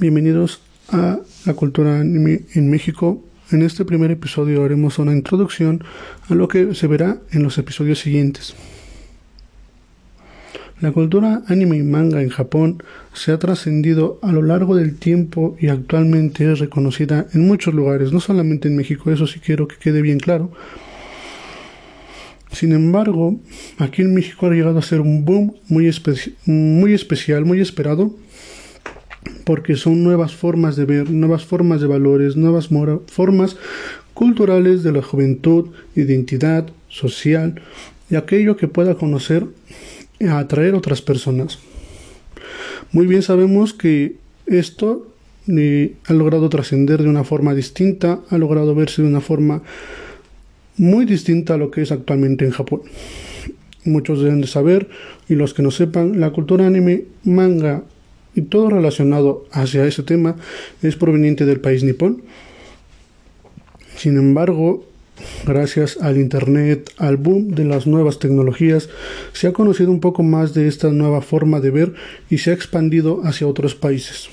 Bienvenidos a la cultura anime en México. En este primer episodio haremos una introducción a lo que se verá en los episodios siguientes. La cultura anime y manga en Japón se ha trascendido a lo largo del tiempo y actualmente es reconocida en muchos lugares, no solamente en México, eso sí quiero que quede bien claro. Sin embargo, aquí en México ha llegado a ser un boom muy, especial, muy esperado, porque son nuevas formas de ver, nuevas formas de valores, nuevas formas culturales de la juventud, identidad social y aquello que pueda conocer y atraer otras personas. Muy bien sabemos que esto eh, ha logrado trascender de una forma distinta, ha logrado verse de una forma muy distinta a lo que es actualmente en Japón. Muchos deben de saber, y los que no sepan, la cultura anime, manga y todo relacionado hacia ese tema es proveniente del país nipón. Sin embargo, gracias al Internet, al boom de las nuevas tecnologías, se ha conocido un poco más de esta nueva forma de ver y se ha expandido hacia otros países.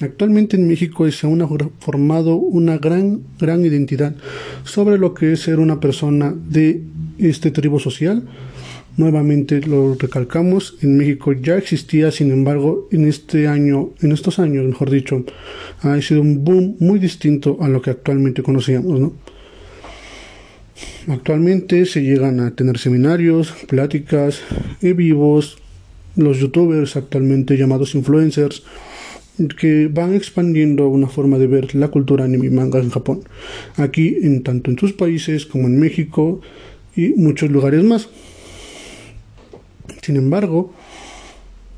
Actualmente en México se ha formado una gran, gran identidad sobre lo que es ser una persona de este tribu social, Nuevamente lo recalcamos, en México ya existía, sin embargo, en este año, en estos años, mejor dicho, ha sido un boom muy distinto a lo que actualmente conocíamos, ¿no? Actualmente se llegan a tener seminarios, pláticas, e vivos, los youtubers actualmente llamados influencers, que van expandiendo una forma de ver la cultura anime y manga en Japón, aquí en tanto en sus países como en México y muchos lugares más. Sin embargo,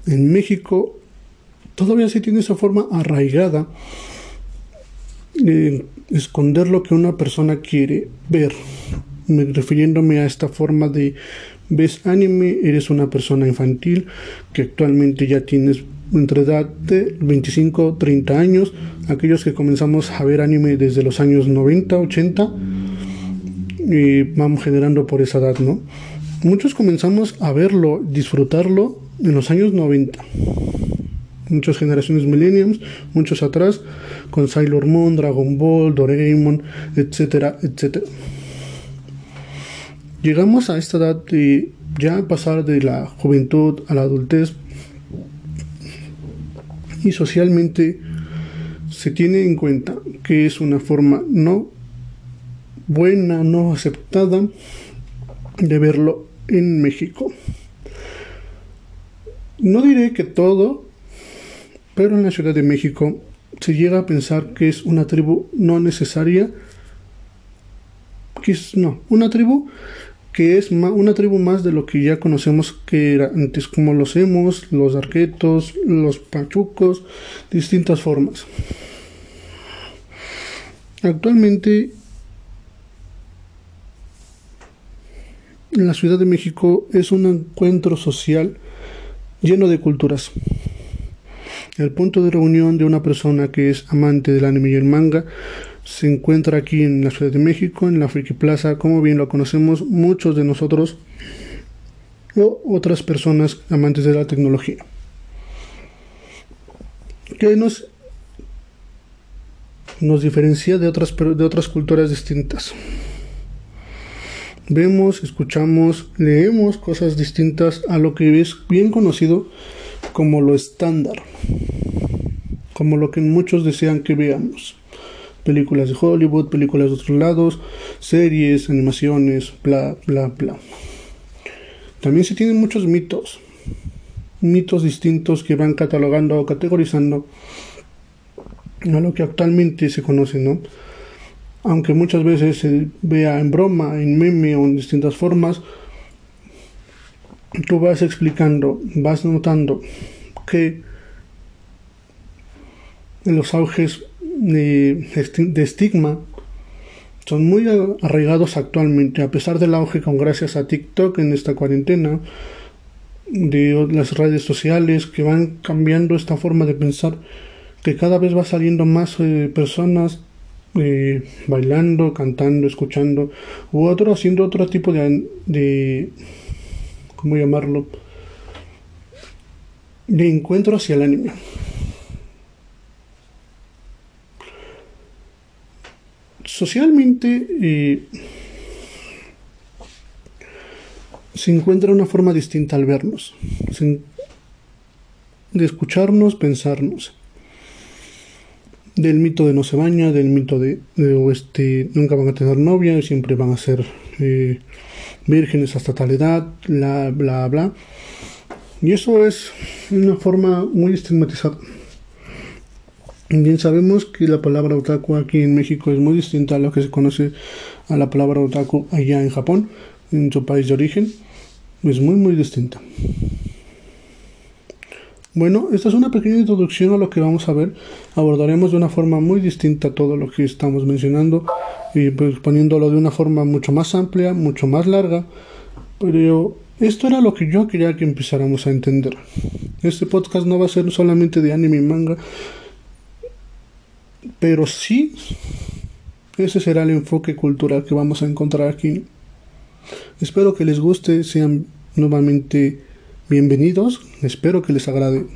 en México todavía se tiene esa forma arraigada de esconder lo que una persona quiere ver. refiriéndome a esta forma de ves anime, eres una persona infantil que actualmente ya tienes entre edad de 25 30 años, aquellos que comenzamos a ver anime desde los años 90, 80 y vamos generando por esa edad, ¿no? Muchos comenzamos a verlo, disfrutarlo en los años 90. Muchas generaciones millenniums, muchos atrás, con Sailor Moon, Dragon Ball, Doraemon, etcétera, etcétera. Llegamos a esta edad de ya pasar de la juventud a la adultez y socialmente se tiene en cuenta que es una forma no buena, no aceptada de verlo en México. No diré que todo, pero en la Ciudad de México se llega a pensar que es una tribu no necesaria, que es, no, una tribu que es una tribu más de lo que ya conocemos que era antes, como los emos, los arquetos, los pachucos, distintas formas. Actualmente la Ciudad de México es un encuentro social lleno de culturas. El punto de reunión de una persona que es amante del anime y el manga se encuentra aquí en la Ciudad de México, en la Friki Plaza, como bien lo conocemos muchos de nosotros o otras personas amantes de la tecnología. ¿Qué nos, nos diferencia de otras, de otras culturas distintas? Vemos, escuchamos, leemos cosas distintas a lo que es bien conocido como lo estándar, como lo que muchos desean que veamos. Películas de Hollywood, películas de otros lados, series, animaciones, bla, bla, bla. También se tienen muchos mitos, mitos distintos que van catalogando o categorizando a lo que actualmente se conoce, ¿no? Aunque muchas veces se vea en broma, en meme o en distintas formas, tú vas explicando, vas notando que los auges de, estigma son muy arraigados actualmente, a pesar del auge con gracias a TikTok en esta cuarentena, de las redes sociales que van cambiando esta forma de pensar, que cada vez va saliendo más eh, personas eh, bailando, cantando, escuchando, u otro haciendo otro tipo de, de ¿cómo llamarlo? De encuentro hacia el anime. Socialmente eh, se encuentra una forma distinta al vernos, de escucharnos, pensarnos. Del mito de no se baña, del mito de, este, nunca van a tener novia, siempre van a ser eh, vírgenes hasta tal edad, bla, bla, bla. Y eso es una forma muy estigmatizada. Bien sabemos que la palabra otaku aquí en México es muy distinta a lo que se conoce a la palabra otaku allá en Japón, en su país de origen. Es muy muy distinta. Bueno, esta es una pequeña introducción a lo que vamos a ver. Abordaremos de una forma muy distinta todo lo que estamos mencionando y pues poniéndolo de una forma mucho más amplia, mucho más larga. Pero esto era lo que yo quería que empezáramos a entender. Este podcast no va a ser solamente de anime y manga, pero sí, ese será el enfoque cultural que vamos a encontrar aquí. Espero que les guste, sean nuevamente bienvenidos, espero que les agrade.